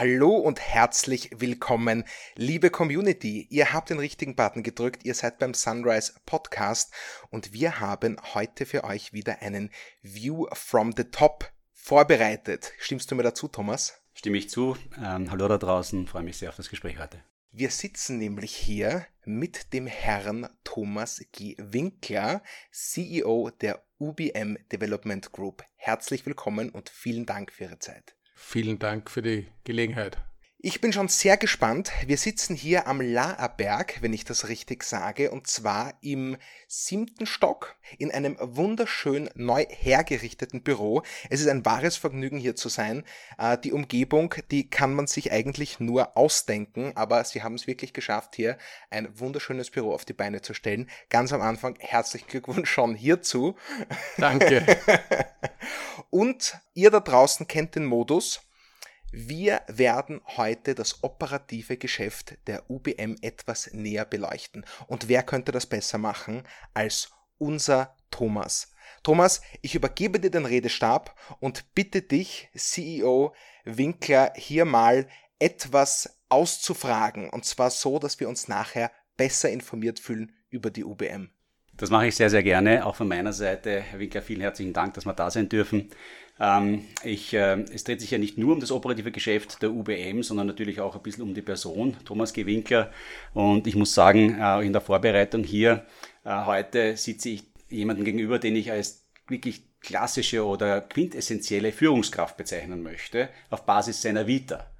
Hallo und herzlich willkommen, liebe Community. Ihr habt den richtigen Button gedrückt, ihr seid beim Sunrise Podcast und wir haben heute für euch wieder einen View from the Top vorbereitet. Stimmst du mir dazu, Thomas? Stimme ich zu. Ähm, hallo da draußen, freue mich sehr auf das Gespräch heute. Wir sitzen nämlich hier mit dem Herrn Thomas G. Winkler, CEO der UBM Development Group. Herzlich willkommen und vielen Dank für Ihre Zeit. Vielen Dank für die Gelegenheit. Ich bin schon sehr gespannt. Wir sitzen hier am Laaberg, wenn ich das richtig sage, und zwar im siebten Stock in einem wunderschön neu hergerichteten Büro. Es ist ein wahres Vergnügen hier zu sein. Äh, die Umgebung, die kann man sich eigentlich nur ausdenken, aber sie haben es wirklich geschafft, hier ein wunderschönes Büro auf die Beine zu stellen. Ganz am Anfang herzlichen Glückwunsch schon hierzu. Danke. und ihr da draußen kennt den Modus. Wir werden heute das operative Geschäft der UBM etwas näher beleuchten. Und wer könnte das besser machen als unser Thomas? Thomas, ich übergebe dir den Redestab und bitte dich, CEO Winkler, hier mal etwas auszufragen. Und zwar so, dass wir uns nachher besser informiert fühlen über die UBM. Das mache ich sehr, sehr gerne. Auch von meiner Seite, Herr Winkler, vielen herzlichen Dank, dass wir da sein dürfen. Ähm, ich, äh, es dreht sich ja nicht nur um das operative Geschäft der UBM, sondern natürlich auch ein bisschen um die Person, Thomas G. Winkler. Und ich muss sagen, äh, in der Vorbereitung hier äh, heute sitze ich jemanden gegenüber, den ich als wirklich klassische oder quintessentielle Führungskraft bezeichnen möchte, auf Basis seiner Vita.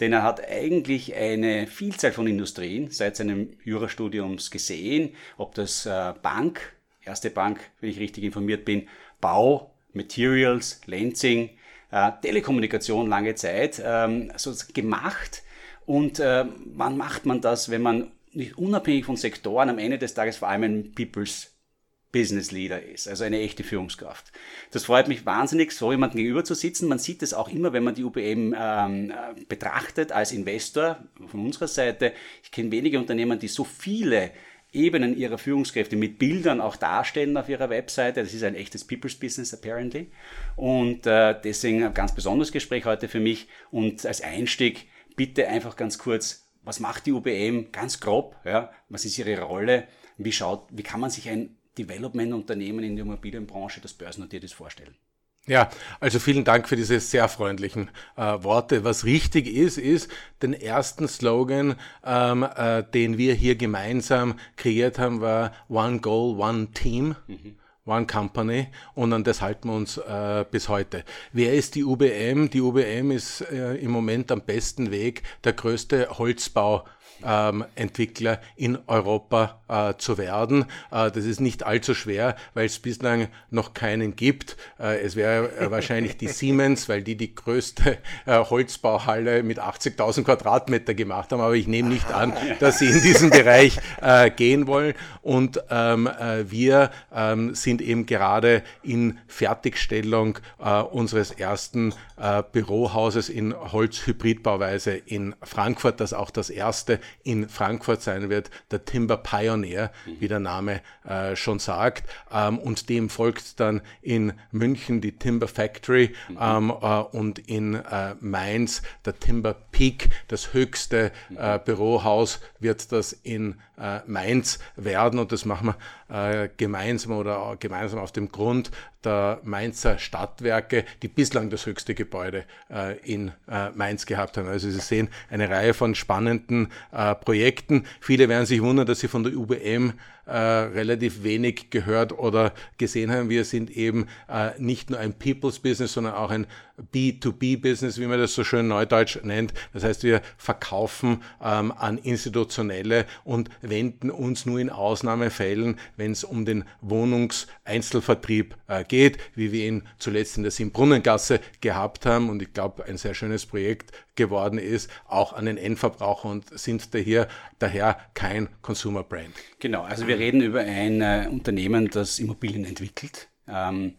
Denn er hat eigentlich eine Vielzahl von Industrien seit seinem Jurastudiums gesehen, ob das Bank, erste Bank, wenn ich richtig informiert bin, Bau, Materials, Lansing, äh, Telekommunikation lange Zeit ähm, so gemacht. Und äh, wann macht man das, wenn man nicht unabhängig von Sektoren am Ende des Tages vor allem ein People's Business Leader ist, also eine echte Führungskraft. Das freut mich wahnsinnig, so jemandem gegenüber zu sitzen. Man sieht es auch immer, wenn man die UBM ähm, äh, betrachtet als Investor von unserer Seite. Ich kenne wenige Unternehmen, die so viele Ebenen ihrer Führungskräfte mit Bildern auch darstellen auf ihrer Webseite. Das ist ein echtes People's Business apparently. Und äh, deswegen ein ganz besonderes Gespräch heute für mich. Und als Einstieg bitte einfach ganz kurz, was macht die UBM ganz grob? Ja? Was ist ihre Rolle? Wie, schaut, wie kann man sich ein Development-Unternehmen in der Immobilienbranche, das börsennotiert ist, vorstellen? Ja, also vielen Dank für diese sehr freundlichen äh, Worte. Was richtig ist, ist den ersten Slogan, ähm, äh, den wir hier gemeinsam kreiert haben, war One Goal, One Team. Mhm. One Company und an das halten wir uns äh, bis heute. Wer ist die UBM? Die UBM ist äh, im Moment am besten Weg der größte Holzbau ähm, Entwickler in Europa äh, zu werden. Äh, das ist nicht allzu schwer, weil es bislang noch keinen gibt. Äh, es wäre äh, wahrscheinlich die Siemens, weil die die größte äh, Holzbauhalle mit 80.000 Quadratmeter gemacht haben. Aber ich nehme nicht an, dass sie in diesen Bereich äh, gehen wollen. Und ähm, wir ähm, sind eben gerade in Fertigstellung unseres ersten Bürohauses in Holzhybridbauweise in Frankfurt, das auch das erste in Frankfurt sein wird, der Timber Pioneer, wie der Name äh, schon sagt. Ähm, und dem folgt dann in München die Timber Factory ähm, äh, und in äh, Mainz der Timber Peak, das höchste äh, Bürohaus wird das in äh, Mainz werden. Und das machen wir äh, gemeinsam oder gemeinsam auf dem Grund der Mainzer Stadtwerke, die bislang das höchste Gebäude äh, in äh, Mainz gehabt haben. Also Sie sehen eine Reihe von spannenden äh, Projekten. Viele werden sich wundern, dass sie von der UBM äh, relativ wenig gehört oder gesehen haben. Wir sind eben äh, nicht nur ein People's Business, sondern auch ein B2B-Business, wie man das so schön neudeutsch nennt. Das heißt, wir verkaufen ähm, an Institutionelle und wenden uns nur in Ausnahmefällen, wenn es um den Wohnungseinzelvertrieb äh, geht, wie wir ihn zuletzt in der Simbrunnengasse gehabt haben. Und ich glaube, ein sehr schönes Projekt geworden ist, auch an den Endverbraucher und sind daher, daher kein Consumer Brand. Genau, also wir reden über ein äh, Unternehmen, das Immobilien entwickelt. Ähm,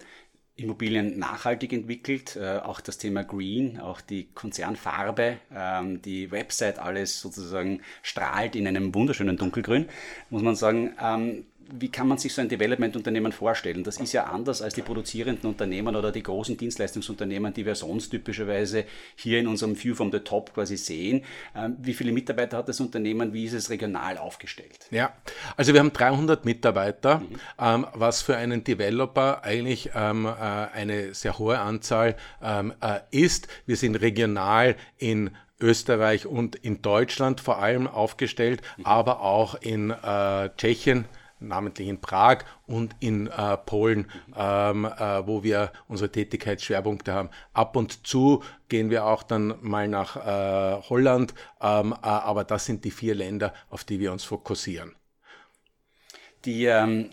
Immobilien nachhaltig entwickelt, äh, auch das Thema Green, auch die Konzernfarbe, ähm, die Website, alles sozusagen strahlt in einem wunderschönen Dunkelgrün, muss man sagen. Ähm, wie kann man sich so ein Development-Unternehmen vorstellen? Das ist ja anders als die produzierenden Unternehmen oder die großen Dienstleistungsunternehmen, die wir sonst typischerweise hier in unserem View from the Top quasi sehen. Ähm, wie viele Mitarbeiter hat das Unternehmen? Wie ist es regional aufgestellt? Ja, also wir haben 300 Mitarbeiter, mhm. ähm, was für einen Developer eigentlich ähm, äh, eine sehr hohe Anzahl ähm, äh, ist. Wir sind regional in Österreich und in Deutschland vor allem aufgestellt, mhm. aber auch in äh, Tschechien, namentlich in Prag und in äh, Polen, ähm, äh, wo wir unsere Tätigkeitsschwerpunkte haben. Ab und zu gehen wir auch dann mal nach äh, Holland, ähm, äh, aber das sind die vier Länder, auf die wir uns fokussieren. Die, ähm,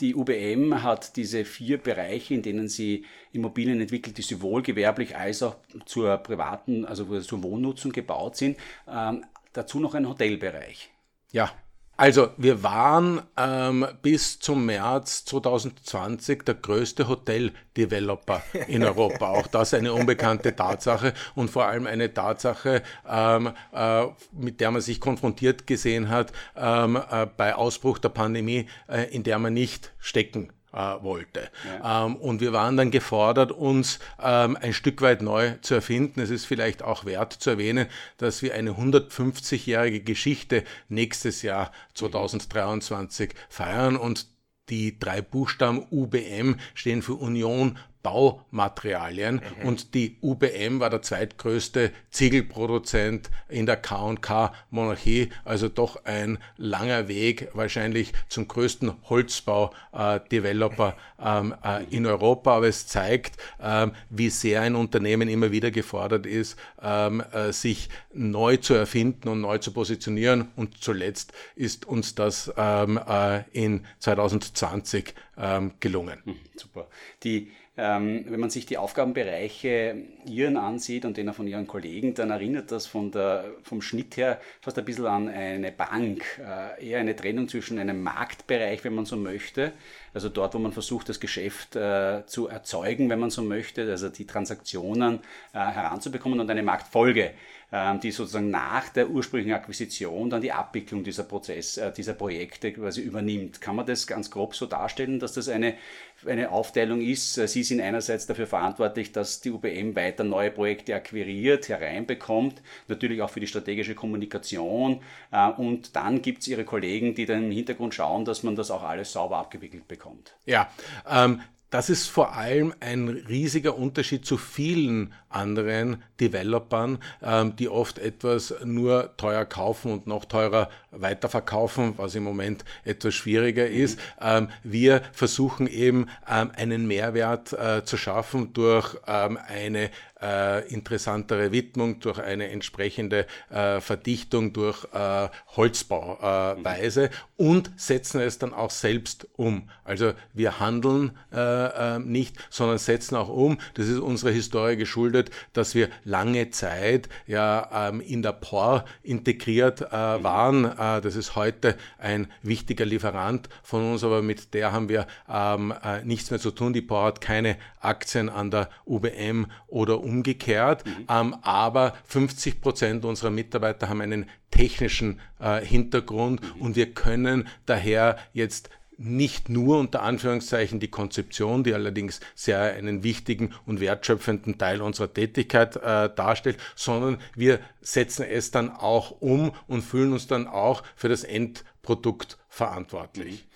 die UBM hat diese vier Bereiche, in denen sie Immobilien entwickelt, die sowohl gewerblich als auch zur privaten, also zur Wohnnutzung gebaut sind. Ähm, dazu noch ein Hotelbereich. Ja, also wir waren ähm, bis zum März 2020 der größte Hotel-Developer in Europa. Auch das eine unbekannte Tatsache und vor allem eine Tatsache, ähm, äh, mit der man sich konfrontiert gesehen hat ähm, äh, bei Ausbruch der Pandemie, äh, in der man nicht stecken äh, wollte. Ja. Ähm, und wir waren dann gefordert, uns ähm, ein Stück weit neu zu erfinden. Es ist vielleicht auch wert zu erwähnen, dass wir eine 150-jährige Geschichte nächstes Jahr 2023 feiern und die drei Buchstaben UBM stehen für Union Baumaterialien mhm. und die UBM war der zweitgrößte Ziegelproduzent in der K&K-Monarchie, also doch ein langer Weg wahrscheinlich zum größten Holzbau-Developer ähm, äh, in Europa, aber es zeigt, ähm, wie sehr ein Unternehmen immer wieder gefordert ist, ähm, äh, sich neu zu erfinden und neu zu positionieren und zuletzt ist uns das ähm, äh, in 2020 ähm, gelungen. Mhm, super. Die wenn man sich die Aufgabenbereiche Ihren ansieht und den von Ihren Kollegen, dann erinnert das der, vom Schnitt her fast ein bisschen an eine Bank. Äh, eher eine Trennung zwischen einem Marktbereich, wenn man so möchte, also dort, wo man versucht, das Geschäft äh, zu erzeugen, wenn man so möchte, also die Transaktionen äh, heranzubekommen und eine Marktfolge ähm, die sozusagen nach der ursprünglichen Akquisition dann die Abwicklung dieser Prozess, äh, dieser Projekte quasi übernimmt. Kann man das ganz grob so darstellen, dass das eine, eine Aufteilung ist? Äh, Sie sind einerseits dafür verantwortlich, dass die UBM weiter neue Projekte akquiriert, hereinbekommt, natürlich auch für die strategische Kommunikation äh, und dann gibt es Ihre Kollegen, die dann im Hintergrund schauen, dass man das auch alles sauber abgewickelt bekommt. Ja, ähm, das ist vor allem ein riesiger Unterschied zu vielen anderen Developern, ähm, die oft etwas nur teuer kaufen und noch teurer weiterverkaufen, was im Moment etwas schwieriger ist. Ähm, wir versuchen eben ähm, einen Mehrwert äh, zu schaffen durch eine äh, interessantere Widmung, durch eine entsprechende äh, Verdichtung, durch äh, Holzbauweise und setzen es dann auch selbst um. Also wir handeln äh, äh, nicht, sondern setzen auch um. Das ist unserer Historie geschuldet, dass wir lange Zeit ja ähm, in der POR integriert äh, waren. Äh, das ist heute ein wichtiger Lieferant von uns, aber mit der haben wir ähm, äh, nichts mehr zu tun. Die POR hat keine Aktien an der UBM oder umgekehrt. Mhm. Ähm, aber 50 Prozent unserer Mitarbeiter haben einen technischen äh, Hintergrund mhm. und wir können daher jetzt nicht nur unter Anführungszeichen die Konzeption, die allerdings sehr einen wichtigen und wertschöpfenden Teil unserer Tätigkeit äh, darstellt, sondern wir setzen es dann auch um und fühlen uns dann auch für das Endprodukt verantwortlich.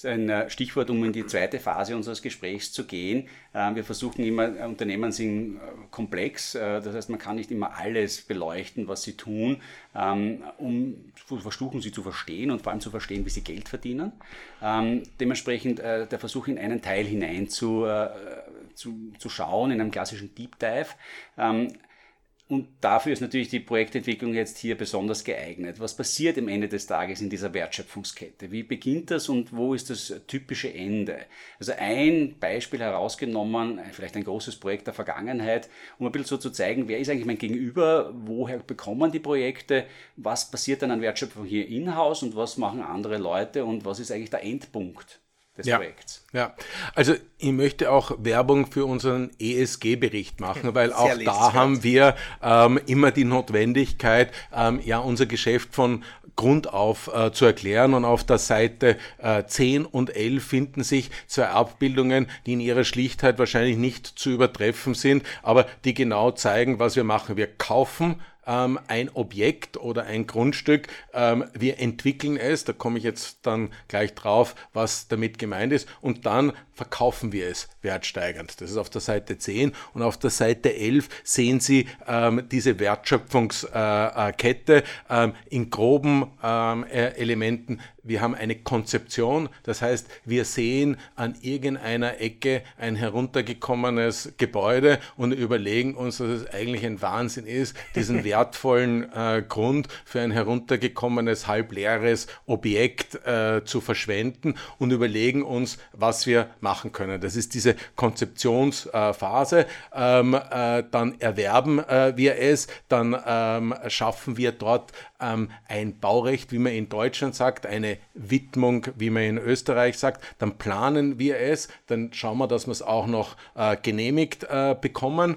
Ist ein äh, Stichwort, um in die zweite Phase unseres Gesprächs zu gehen. Ähm, wir versuchen immer, äh, Unternehmen sind äh, komplex, das heißt, man kann nicht immer alles beleuchten, was sie tun, ähm, um versuchen sie zu verstehen und vor allem zu verstehen, wie sie Geld verdienen. Ähm, dementsprechend der Versuch, in einen Teil hinein zu, zu, zu schauen, in einem klassischen Deep Dive. Und dafür ist natürlich die Projektentwicklung jetzt hier besonders geeignet. Was passiert am Ende des Tages in dieser Wertschöpfungskette? Wie beginnt das und wo ist das typische Ende? Also ein Beispiel herausgenommen, vielleicht ein großes Projekt der Vergangenheit, um ein bisschen so zu zeigen, wer ist eigentlich mein Gegenüber, woher bekommen die Projekte, was passiert dann an Wertschöpfung hier in-house und was machen andere Leute und was ist eigentlich der Endpunkt des ja. Projekts. Ja, also ich möchte auch Werbung für unseren ESG-Bericht machen, weil auch da haben wir ähm, immer die Notwendigkeit, ähm, ja unser Geschäft von Grund auf äh, zu erklären. Und auf der Seite äh, 10 und 11 finden sich zwei Abbildungen, die in ihrer Schlichtheit wahrscheinlich nicht zu übertreffen sind, aber die genau zeigen, was wir machen. Wir kaufen ähm, ein Objekt oder ein Grundstück. Ähm, wir entwickeln es, da komme ich jetzt dann gleich drauf, was damit gemeint ist, und dann verkaufen wir es wertsteigernd. Das ist auf der Seite 10 und auf der Seite 11 sehen Sie ähm, diese Wertschöpfungskette äh, äh, in groben ähm, äh, Elementen wir haben eine Konzeption, das heißt, wir sehen an irgendeiner Ecke ein heruntergekommenes Gebäude und überlegen uns, dass es eigentlich ein Wahnsinn ist, diesen wertvollen äh, Grund für ein heruntergekommenes, halbleeres Objekt äh, zu verschwenden und überlegen uns, was wir machen können. Das ist diese Konzeptionsphase. Ähm, äh, dann erwerben äh, wir es, dann ähm, schaffen wir dort ähm, ein Baurecht, wie man in Deutschland sagt, eine Widmung, wie man in Österreich sagt, dann planen wir es, dann schauen wir, dass wir es auch noch äh, genehmigt äh, bekommen.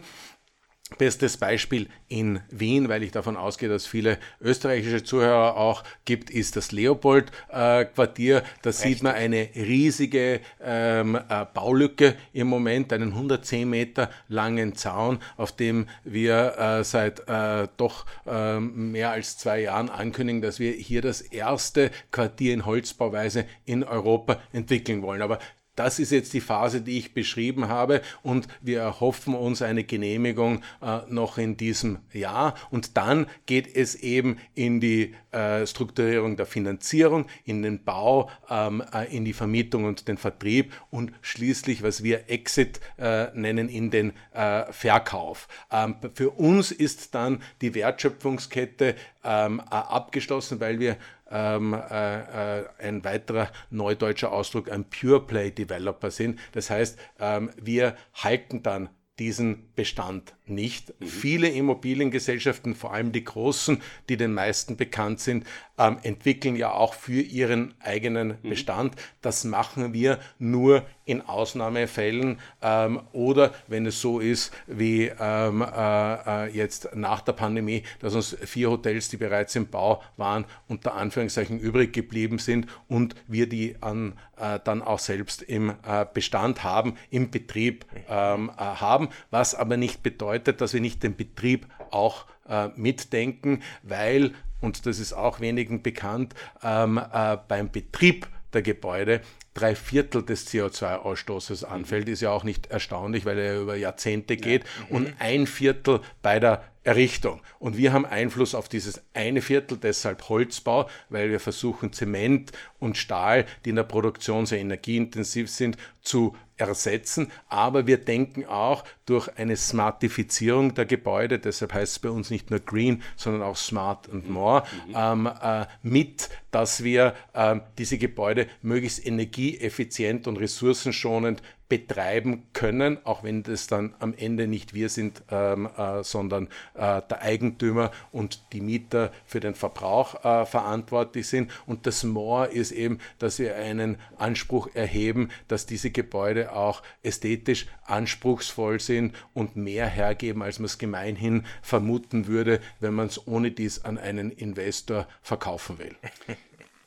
Bestes Beispiel in Wien, weil ich davon ausgehe, dass viele österreichische Zuhörer auch gibt, ist das Leopold-Quartier. Äh, da sieht man eine riesige ähm, äh, Baulücke im Moment, einen 110 Meter langen Zaun, auf dem wir äh, seit äh, doch ähm, mehr als zwei Jahren ankündigen, dass wir hier das erste Quartier in Holzbauweise in Europa entwickeln wollen. Aber das ist jetzt die Phase, die ich beschrieben habe und wir erhoffen uns eine Genehmigung äh, noch in diesem Jahr und dann geht es eben in die äh, Strukturierung der Finanzierung, in den Bau, ähm, äh, in die Vermietung und den Vertrieb und schließlich, was wir Exit äh, nennen, in den äh, Verkauf. Ähm, für uns ist dann die Wertschöpfungskette ähm, äh, abgeschlossen, weil wir ähm, äh, äh, ein weiterer neudeutscher Ausdruck, ein Pure Play Developer sind. Das heißt, ähm, wir halten dann diesen Bestand nicht. Mhm. Viele Immobiliengesellschaften, vor allem die großen, die den meisten bekannt sind, ähm, entwickeln ja auch für ihren eigenen mhm. Bestand. Das machen wir nur in Ausnahmefällen ähm, oder wenn es so ist wie ähm, äh, äh, jetzt nach der Pandemie, dass uns vier Hotels, die bereits im Bau waren, unter Anführungszeichen übrig geblieben sind und wir die an, äh, dann auch selbst im äh, Bestand haben, im Betrieb ähm, äh, haben, was aber nicht bedeutet, dass wir nicht den Betrieb auch äh, mitdenken, weil und das ist auch wenigen bekannt, ähm, äh, beim Betrieb der Gebäude drei Viertel des CO2-Ausstoßes anfällt, ist ja auch nicht erstaunlich, weil er über Jahrzehnte geht, ja. und ein Viertel bei der Errichtung. Und wir haben Einfluss auf dieses eine Viertel, deshalb Holzbau, weil wir versuchen, Zement und Stahl, die in der Produktion sehr energieintensiv sind, zu ersetzen. Aber wir denken auch durch eine Smartifizierung der Gebäude, deshalb heißt es bei uns nicht nur Green, sondern auch Smart and More, mhm. ähm, äh, mit, dass wir äh, diese Gebäude möglichst energieeffizient und ressourcenschonend betreiben können, auch wenn das dann am Ende nicht wir sind, ähm, äh, sondern äh, der Eigentümer und die Mieter für den Verbrauch äh, verantwortlich sind. Und das More ist eben, dass wir einen Anspruch erheben, dass diese Gebäude auch ästhetisch anspruchsvoll sind und mehr hergeben, als man es gemeinhin vermuten würde, wenn man es ohne dies an einen Investor verkaufen will.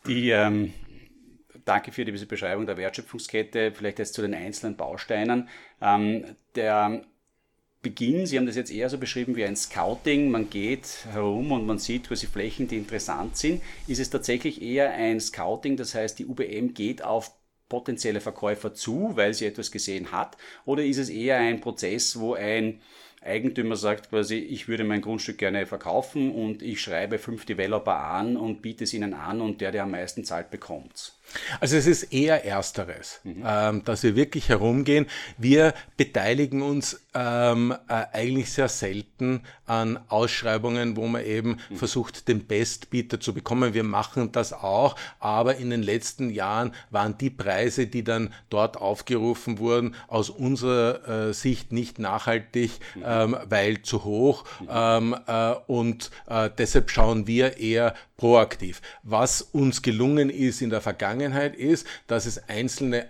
Die ähm Danke für diese Beschreibung der Wertschöpfungskette. Vielleicht jetzt zu den einzelnen Bausteinen. Ähm, der Beginn, Sie haben das jetzt eher so beschrieben wie ein Scouting. Man geht herum und man sieht quasi Flächen, die interessant sind. Ist es tatsächlich eher ein Scouting, das heißt, die UBM geht auf potenzielle Verkäufer zu, weil sie etwas gesehen hat? Oder ist es eher ein Prozess, wo ein Eigentümer sagt quasi, ich würde mein Grundstück gerne verkaufen und ich schreibe fünf Developer an und biete es ihnen an und der, der am meisten zahlt, bekommt's? Also es ist eher ersteres, mhm. ähm, dass wir wirklich herumgehen. Wir beteiligen uns ähm, äh, eigentlich sehr selten an Ausschreibungen, wo man eben mhm. versucht, den Bestbieter zu bekommen. Wir machen das auch, aber in den letzten Jahren waren die Preise, die dann dort aufgerufen wurden, aus unserer äh, Sicht nicht nachhaltig, mhm. Ähm, weil zu hoch. Ähm, äh, und äh, deshalb schauen wir eher proaktiv. Was uns gelungen ist in der Vergangenheit ist, dass es einzelne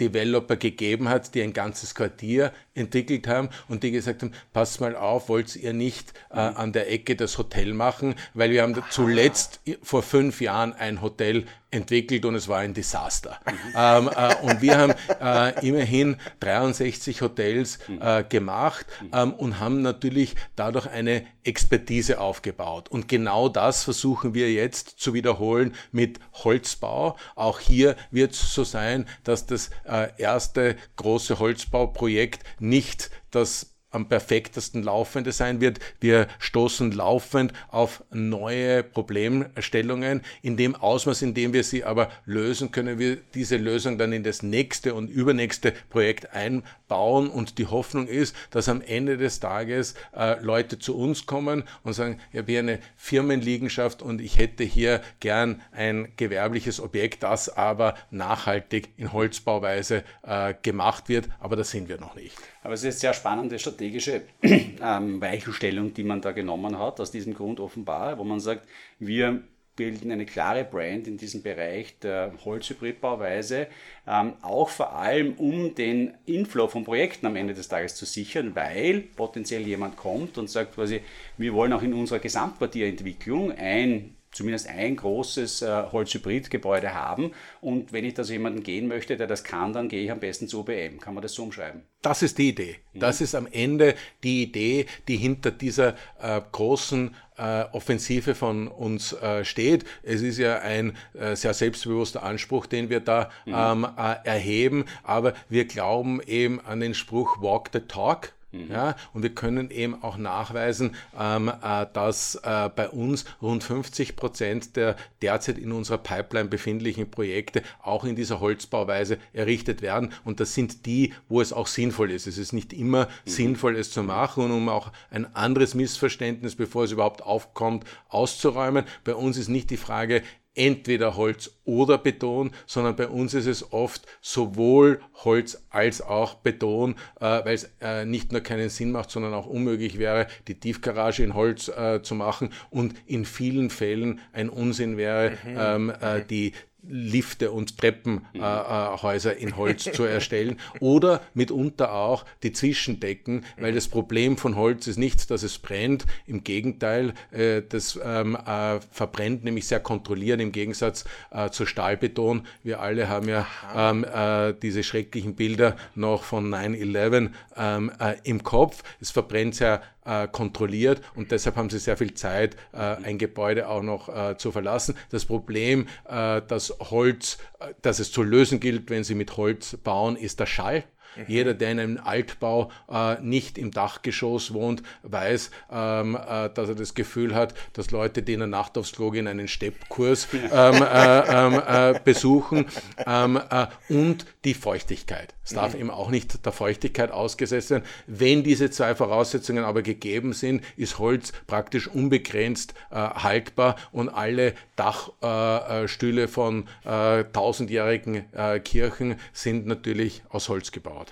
Developer gegeben hat, die ein ganzes Quartier entwickelt haben und die gesagt haben, passt mal auf, wollt ihr nicht äh, an der Ecke das Hotel machen, weil wir haben zuletzt vor fünf Jahren ein Hotel entwickelt und es war ein Desaster. Mhm. Ähm, äh, und wir haben äh, immerhin 63 Hotels mhm. äh, gemacht mhm. ähm, und haben natürlich dadurch eine Expertise aufgebaut. Und genau das versuchen wir jetzt zu wiederholen mit Holzbau. Auch hier wird es so sein, dass das äh, erste große Holzbauprojekt nicht das am perfektesten laufende sein wird. Wir stoßen laufend auf neue Problemstellungen. In dem Ausmaß, in dem wir sie aber lösen, können wir diese Lösung dann in das nächste und übernächste Projekt einbauen. Und die Hoffnung ist, dass am Ende des Tages äh, Leute zu uns kommen und sagen, ich habe hier eine Firmenliegenschaft und ich hätte hier gern ein gewerbliches Objekt, das aber nachhaltig in Holzbauweise äh, gemacht wird. Aber da sind wir noch nicht. Aber es ist eine sehr spannende strategische ähm, Weichenstellung, die man da genommen hat, aus diesem Grund offenbar, wo man sagt, wir bilden eine klare Brand in diesem Bereich der Holzhybridbauweise, ähm, auch vor allem um den Inflow von Projekten am Ende des Tages zu sichern, weil potenziell jemand kommt und sagt quasi, wir wollen auch in unserer Gesamtquartierentwicklung ein zumindest ein großes äh, Holzhybridgebäude haben. Und wenn ich da so jemanden gehen möchte, der das kann, dann gehe ich am besten zu OBM. Kann man das so umschreiben? Das ist die Idee. Mhm. Das ist am Ende die Idee, die hinter dieser äh, großen äh, Offensive von uns äh, steht. Es ist ja ein äh, sehr selbstbewusster Anspruch, den wir da mhm. ähm, äh, erheben, aber wir glauben eben an den Spruch Walk the Talk. Mhm. Ja, und wir können eben auch nachweisen, ähm, äh, dass äh, bei uns rund 50 Prozent der derzeit in unserer Pipeline befindlichen Projekte auch in dieser Holzbauweise errichtet werden. Und das sind die, wo es auch sinnvoll ist. Es ist nicht immer mhm. sinnvoll, es zu machen. Und um auch ein anderes Missverständnis, bevor es überhaupt aufkommt, auszuräumen, bei uns ist nicht die Frage, entweder Holz oder Beton, sondern bei uns ist es oft sowohl Holz als auch Beton, äh, weil es äh, nicht nur keinen Sinn macht, sondern auch unmöglich wäre, die Tiefgarage in Holz äh, zu machen und in vielen Fällen ein Unsinn wäre, mhm. ähm, äh, die Lifte und Treppenhäuser äh, äh in Holz zu erstellen oder mitunter auch die Zwischendecken, weil das Problem von Holz ist nicht, dass es brennt, im Gegenteil, äh, das ähm, äh, verbrennt nämlich sehr kontrolliert im Gegensatz äh, zu Stahlbeton. Wir alle haben ja ähm, äh, diese schrecklichen Bilder noch von 9-11 ähm, im Kopf. Es verbrennt sehr äh, kontrolliert und deshalb haben sie sehr viel Zeit, äh, ein Gebäude auch noch äh, zu verlassen. Das Problem, äh, dass Holz, äh, dass es zu lösen gilt, wenn sie mit Holz bauen, ist der Schall. Mhm. Jeder, der in einem Altbau äh, nicht im Dachgeschoss wohnt, weiß, ähm, äh, dass er das Gefühl hat, dass Leute, die in der Nacht aufs Klo gehen, einen Steppkurs ähm, äh, ähm, äh besuchen ähm, äh, und die Feuchtigkeit. Es darf mhm. eben auch nicht der Feuchtigkeit ausgesetzt sein. Wenn diese zwei Voraussetzungen aber gegeben sind, ist Holz praktisch unbegrenzt äh, haltbar und alle Dachstühle von tausendjährigen Kirchen sind natürlich aus Holz gebaut.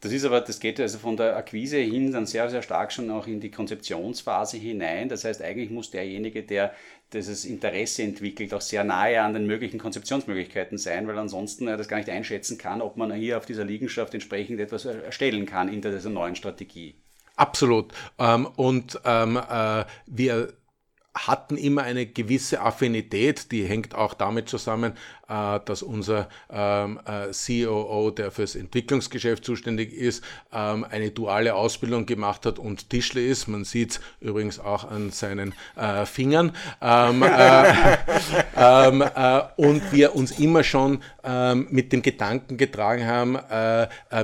Das ist aber, das geht also von der Akquise hin dann sehr, sehr stark schon auch in die Konzeptionsphase hinein. Das heißt, eigentlich muss derjenige, der dieses Interesse entwickelt, auch sehr nahe an den möglichen Konzeptionsmöglichkeiten sein, weil ansonsten er das gar nicht einschätzen kann, ob man hier auf dieser Liegenschaft entsprechend etwas erstellen kann in dieser neuen Strategie. Absolut. Ähm, und ähm, äh, wir hatten immer eine gewisse Affinität, die hängt auch damit zusammen, dass unser ähm, äh, COO, der fürs Entwicklungsgeschäft zuständig ist, ähm, eine duale Ausbildung gemacht hat und Tischler ist. Man sieht es übrigens auch an seinen äh, Fingern. Ähm, und wir uns immer schon mit dem Gedanken getragen haben,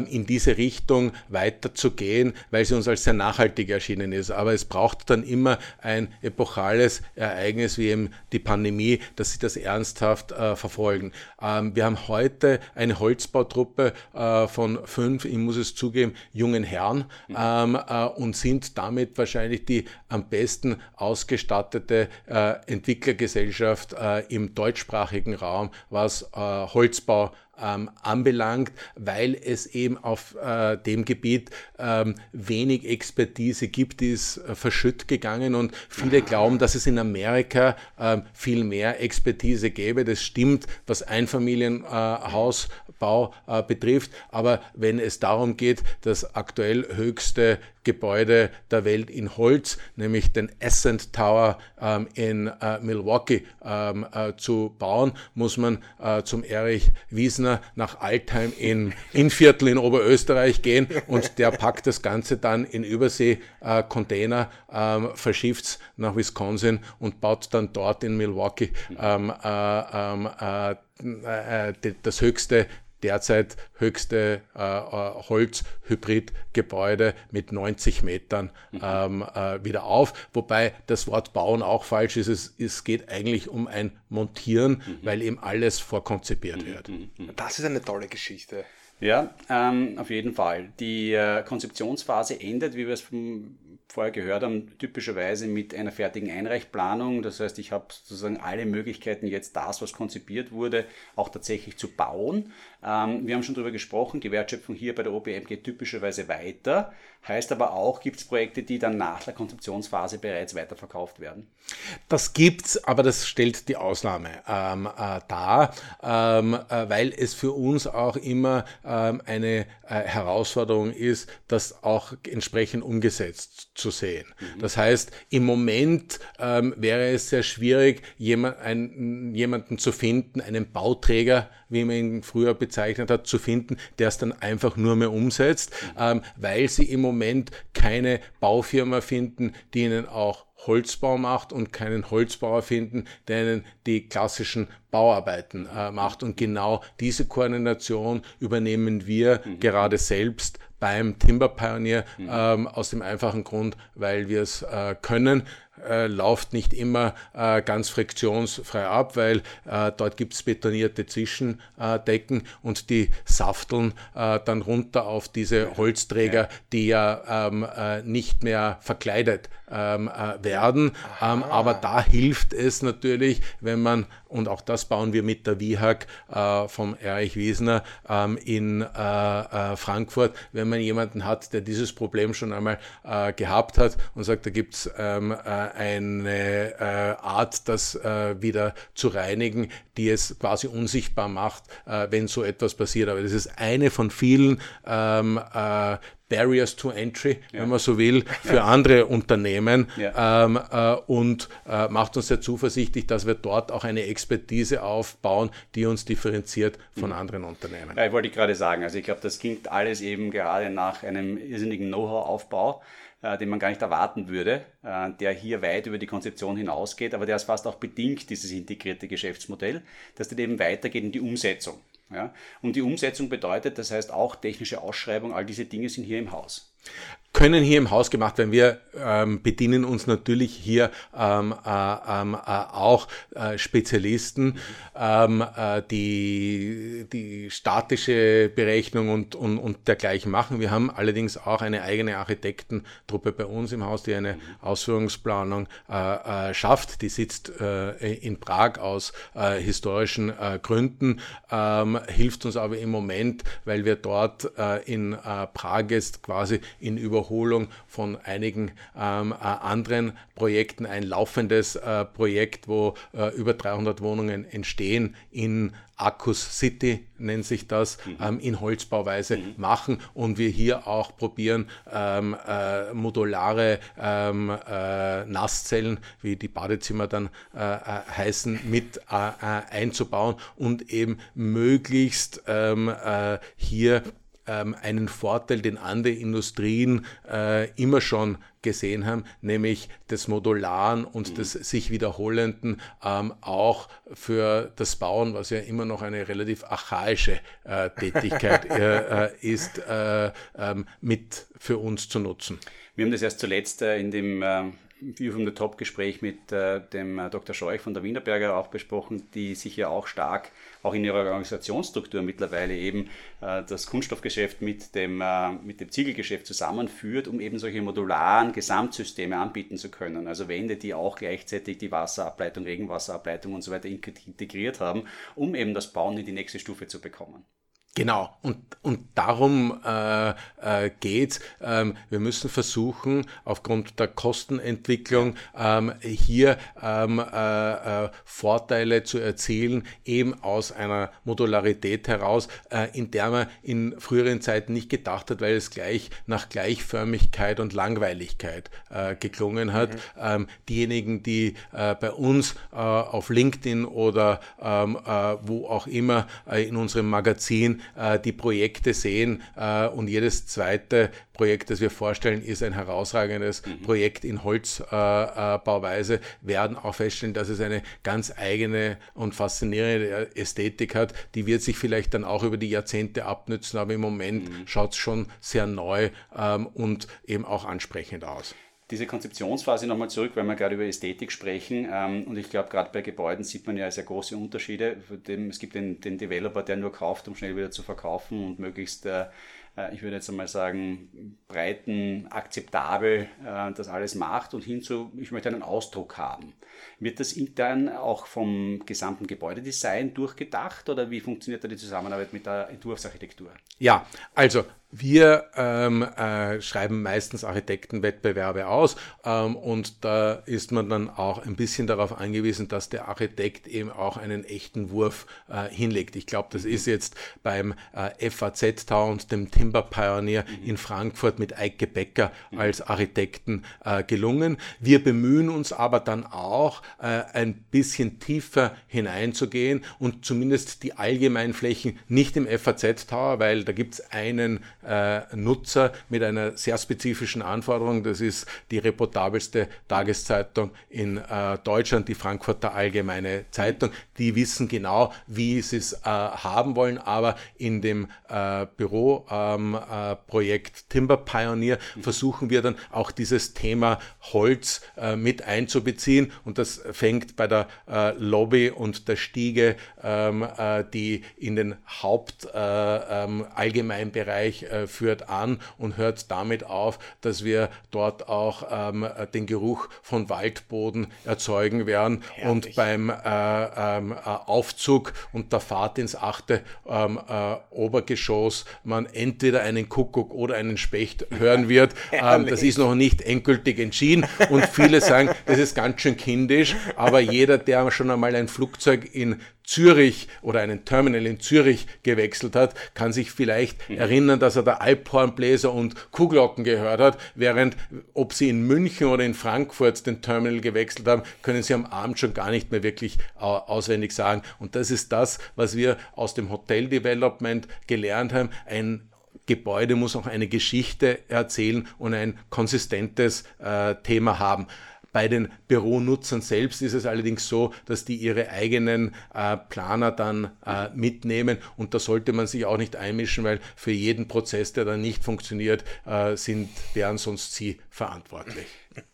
in diese Richtung weiterzugehen, weil sie uns als sehr nachhaltig erschienen ist. Aber es braucht dann immer ein epochales Ereignis wie eben die Pandemie, dass sie das ernsthaft verfolgen folgen. Ähm, wir haben heute eine Holzbautruppe äh, von fünf, ich muss es zugeben, jungen Herren mhm. ähm, äh, und sind damit wahrscheinlich die am besten ausgestattete äh, Entwicklergesellschaft äh, im deutschsprachigen Raum, was äh, Holzbau ähm, anbelangt, weil es eben auf äh, dem Gebiet ähm, wenig Expertise gibt, die ist äh, verschütt gegangen und viele glauben, dass es in Amerika äh, viel mehr Expertise gäbe. Das stimmt, was Einfamilienhausbau äh, betrifft, aber wenn es darum geht, das aktuell höchste Gebäude der Welt in Holz, nämlich den Ascent Tower ähm, in äh, Milwaukee ähm, äh, zu bauen, muss man äh, zum Erich Wiesner nach Altheim in Innviertel in Oberösterreich gehen und der packt das Ganze dann in Übersee-Container, ähm, verschifft nach Wisconsin und baut dann dort in Milwaukee ähm, äh, ähm, äh, äh, das höchste derzeit höchste äh, äh Holzhybridgebäude mit 90 Metern mhm. ähm, äh, wieder auf. Wobei das Wort bauen auch falsch ist. Es, es geht eigentlich um ein Montieren, mhm. weil eben alles vorkonzipiert mhm. wird. Mhm. Das ist eine tolle Geschichte. Ja, ähm, auf jeden Fall. Die äh, Konzeptionsphase endet, wie wir es vom vorher gehört haben, typischerweise mit einer fertigen Einreichplanung. Das heißt, ich habe sozusagen alle Möglichkeiten, jetzt das, was konzipiert wurde, auch tatsächlich zu bauen. Ähm, wir haben schon darüber gesprochen, die Wertschöpfung hier bei der OBM geht typischerweise weiter. Heißt aber auch, gibt es Projekte, die dann nach der Konzeptionsphase bereits weiterverkauft werden? Das gibt's, aber das stellt die Ausnahme ähm, äh, dar, ähm, äh, weil es für uns auch immer ähm, eine äh, Herausforderung ist, das auch entsprechend umgesetzt zu sehen. Mhm. Das heißt, im Moment ähm, wäre es sehr schwierig, jemand, ein, jemanden zu finden, einen Bauträger, wie man ihn früher bezeichnet hat, zu finden, der es dann einfach nur mehr umsetzt, ähm, weil sie im Moment keine Baufirma finden, die ihnen auch Holzbau macht und keinen Holzbauer finden, der ihnen die klassischen Bauarbeiten äh, macht. Und genau diese Koordination übernehmen wir mhm. gerade selbst beim Timber Pioneer mhm. ähm, aus dem einfachen Grund, weil wir es äh, können äh, läuft nicht immer äh, ganz friktionsfrei ab, weil äh, dort gibt es betonierte Zwischendecken und die safteln äh, dann runter auf diese Holzträger, die ja ähm, äh, nicht mehr verkleidet ähm, äh, werden. Ähm, aber da hilft es natürlich, wenn man, und auch das bauen wir mit der WIHAG vom Erich Wiesner ähm, in Frankfurt, wenn man jemanden hat, der dieses Problem schon einmal gehabt hat und sagt, da gibt es ähm, eine äh, Art, das äh, wieder zu reinigen, die es quasi unsichtbar macht, äh, wenn so etwas passiert. Aber das ist eine von vielen ähm, äh, Barriers to Entry, ja. wenn man so will, für andere Unternehmen ja. ähm, äh, und äh, macht uns sehr zuversichtlich, dass wir dort auch eine Expertise aufbauen, die uns differenziert von mhm. anderen Unternehmen. Ja, ich wollte gerade sagen, also ich glaube, das klingt alles eben gerade nach einem irrsinnigen Know-how-Aufbau äh, den man gar nicht erwarten würde, äh, der hier weit über die Konzeption hinausgeht, aber der ist fast auch bedingt, dieses integrierte Geschäftsmodell, dass dann eben weitergeht in die Umsetzung. Ja? Und die Umsetzung bedeutet, das heißt auch technische Ausschreibung, all diese Dinge sind hier im Haus können hier im Haus gemacht werden. Wir ähm, bedienen uns natürlich hier ähm, äh, ähm, äh, auch äh, Spezialisten, ähm, äh, die die statische Berechnung und, und, und dergleichen machen. Wir haben allerdings auch eine eigene Architektentruppe bei uns im Haus, die eine Ausführungsplanung äh, äh, schafft. Die sitzt in Prag aus historischen Gründen, ähm, hilft uns aber im Moment, weil wir dort in Prag jetzt quasi in über Wiederholung von einigen ähm, äh, anderen Projekten, ein laufendes äh, Projekt, wo äh, über 300 Wohnungen entstehen in Akkus City nennt sich das, mhm. ähm, in Holzbauweise mhm. machen und wir hier auch probieren, ähm, äh, modulare ähm, äh, Nasszellen, wie die Badezimmer dann äh, äh heißen, mit äh, einzubauen und eben möglichst ähm, hier ähm, einen Vorteil, den andere Industrien äh, immer schon gesehen haben, nämlich des Modularen und mhm. des sich wiederholenden ähm, auch für das Bauen, was ja immer noch eine relativ archaische äh, Tätigkeit äh, äh, ist, äh, ähm, mit für uns zu nutzen. Wir haben das erst zuletzt äh, in dem View from the Top Gespräch mit äh, dem äh, Dr. Scheuch von der Wienerberger auch besprochen, die sich ja auch stark auch in ihrer Organisationsstruktur mittlerweile eben äh, das Kunststoffgeschäft mit dem, äh, mit dem Ziegelgeschäft zusammenführt, um eben solche modularen Gesamtsysteme anbieten zu können. Also Wände, die auch gleichzeitig die Wasserableitung, Regenwasserableitung und so weiter integriert haben, um eben das Bauen in die nächste Stufe zu bekommen. Genau, und, und darum äh, äh, geht ähm, Wir müssen versuchen, aufgrund der Kostenentwicklung ähm, hier ähm, äh, äh, Vorteile zu erzielen, eben aus einer Modularität heraus, äh, in der man in früheren Zeiten nicht gedacht hat, weil es gleich nach Gleichförmigkeit und Langweiligkeit äh, geklungen hat. Mhm. Ähm, diejenigen, die äh, bei uns äh, auf LinkedIn oder ähm, äh, wo auch immer äh, in unserem Magazin die Projekte sehen äh, und jedes zweite Projekt, das wir vorstellen, ist ein herausragendes mhm. Projekt in Holzbauweise, werden auch feststellen, dass es eine ganz eigene und faszinierende Ästhetik hat. Die wird sich vielleicht dann auch über die Jahrzehnte abnützen, aber im Moment mhm. schaut es schon sehr neu ähm, und eben auch ansprechend aus diese Konzeptionsphase nochmal zurück, weil wir gerade über Ästhetik sprechen. Ähm, und ich glaube, gerade bei Gebäuden sieht man ja sehr große Unterschiede. Es gibt den, den Developer, der nur kauft, um schnell wieder zu verkaufen und möglichst, äh, äh, ich würde jetzt einmal sagen, breiten, akzeptabel äh, das alles macht und hinzu, ich möchte einen Ausdruck haben. Wird das intern auch vom gesamten Gebäudedesign durchgedacht oder wie funktioniert da die Zusammenarbeit mit der Entwurfsarchitektur? Ja, also wir ähm, äh, schreiben meistens Architektenwettbewerbe aus ähm, und da ist man dann auch ein bisschen darauf angewiesen, dass der Architekt eben auch einen echten Wurf äh, hinlegt. Ich glaube, das ist jetzt beim äh, FAZ Tower und dem Timber Pioneer mhm. in Frankfurt mit Eike Becker mhm. als Architekten äh, gelungen. Wir bemühen uns aber dann auch äh, ein bisschen tiefer hineinzugehen und zumindest die Allgemeinflächen nicht im FAZ Tower, weil da gibt es einen äh, Nutzer mit einer sehr spezifischen Anforderung. Das ist die reportabelste Tageszeitung in äh, Deutschland, die Frankfurter Allgemeine Zeitung. Die wissen genau, wie sie es äh, haben wollen, aber in dem Büroprojekt ähm, äh, Timber Pioneer versuchen wir dann auch dieses Thema Holz mit einzubeziehen und das fängt bei der Lobby und der Stiege, ähm, die in den Haupt ähm, äh, führt an und hört damit auf, dass wir dort auch ähm, den Geruch von Waldboden erzeugen werden Herrlich. und beim äh, ähm, äh, Aufzug und der Fahrt ins achte ähm, äh, Obergeschoss man entweder einen Kuckuck oder einen Specht hören wird. Ähm, das ist noch nicht endgültig entschieden und viele sagen, das ist ganz schön kindisch, aber jeder, der schon einmal ein Flugzeug in Zürich oder einen Terminal in Zürich gewechselt hat, kann sich vielleicht mhm. erinnern, dass er da Alphornbläser und Kuhglocken gehört hat, während ob sie in München oder in Frankfurt den Terminal gewechselt haben, können sie am Abend schon gar nicht mehr wirklich auswendig sagen. Und das ist das, was wir aus dem Hotel Development gelernt haben. Ein Gebäude muss auch eine Geschichte erzählen und ein konsistentes äh, Thema haben. Bei den Büronutzern selbst ist es allerdings so, dass die ihre eigenen äh, Planer dann äh, mitnehmen und da sollte man sich auch nicht einmischen, weil für jeden Prozess, der dann nicht funktioniert, äh, sind, wären sonst sie verantwortlich.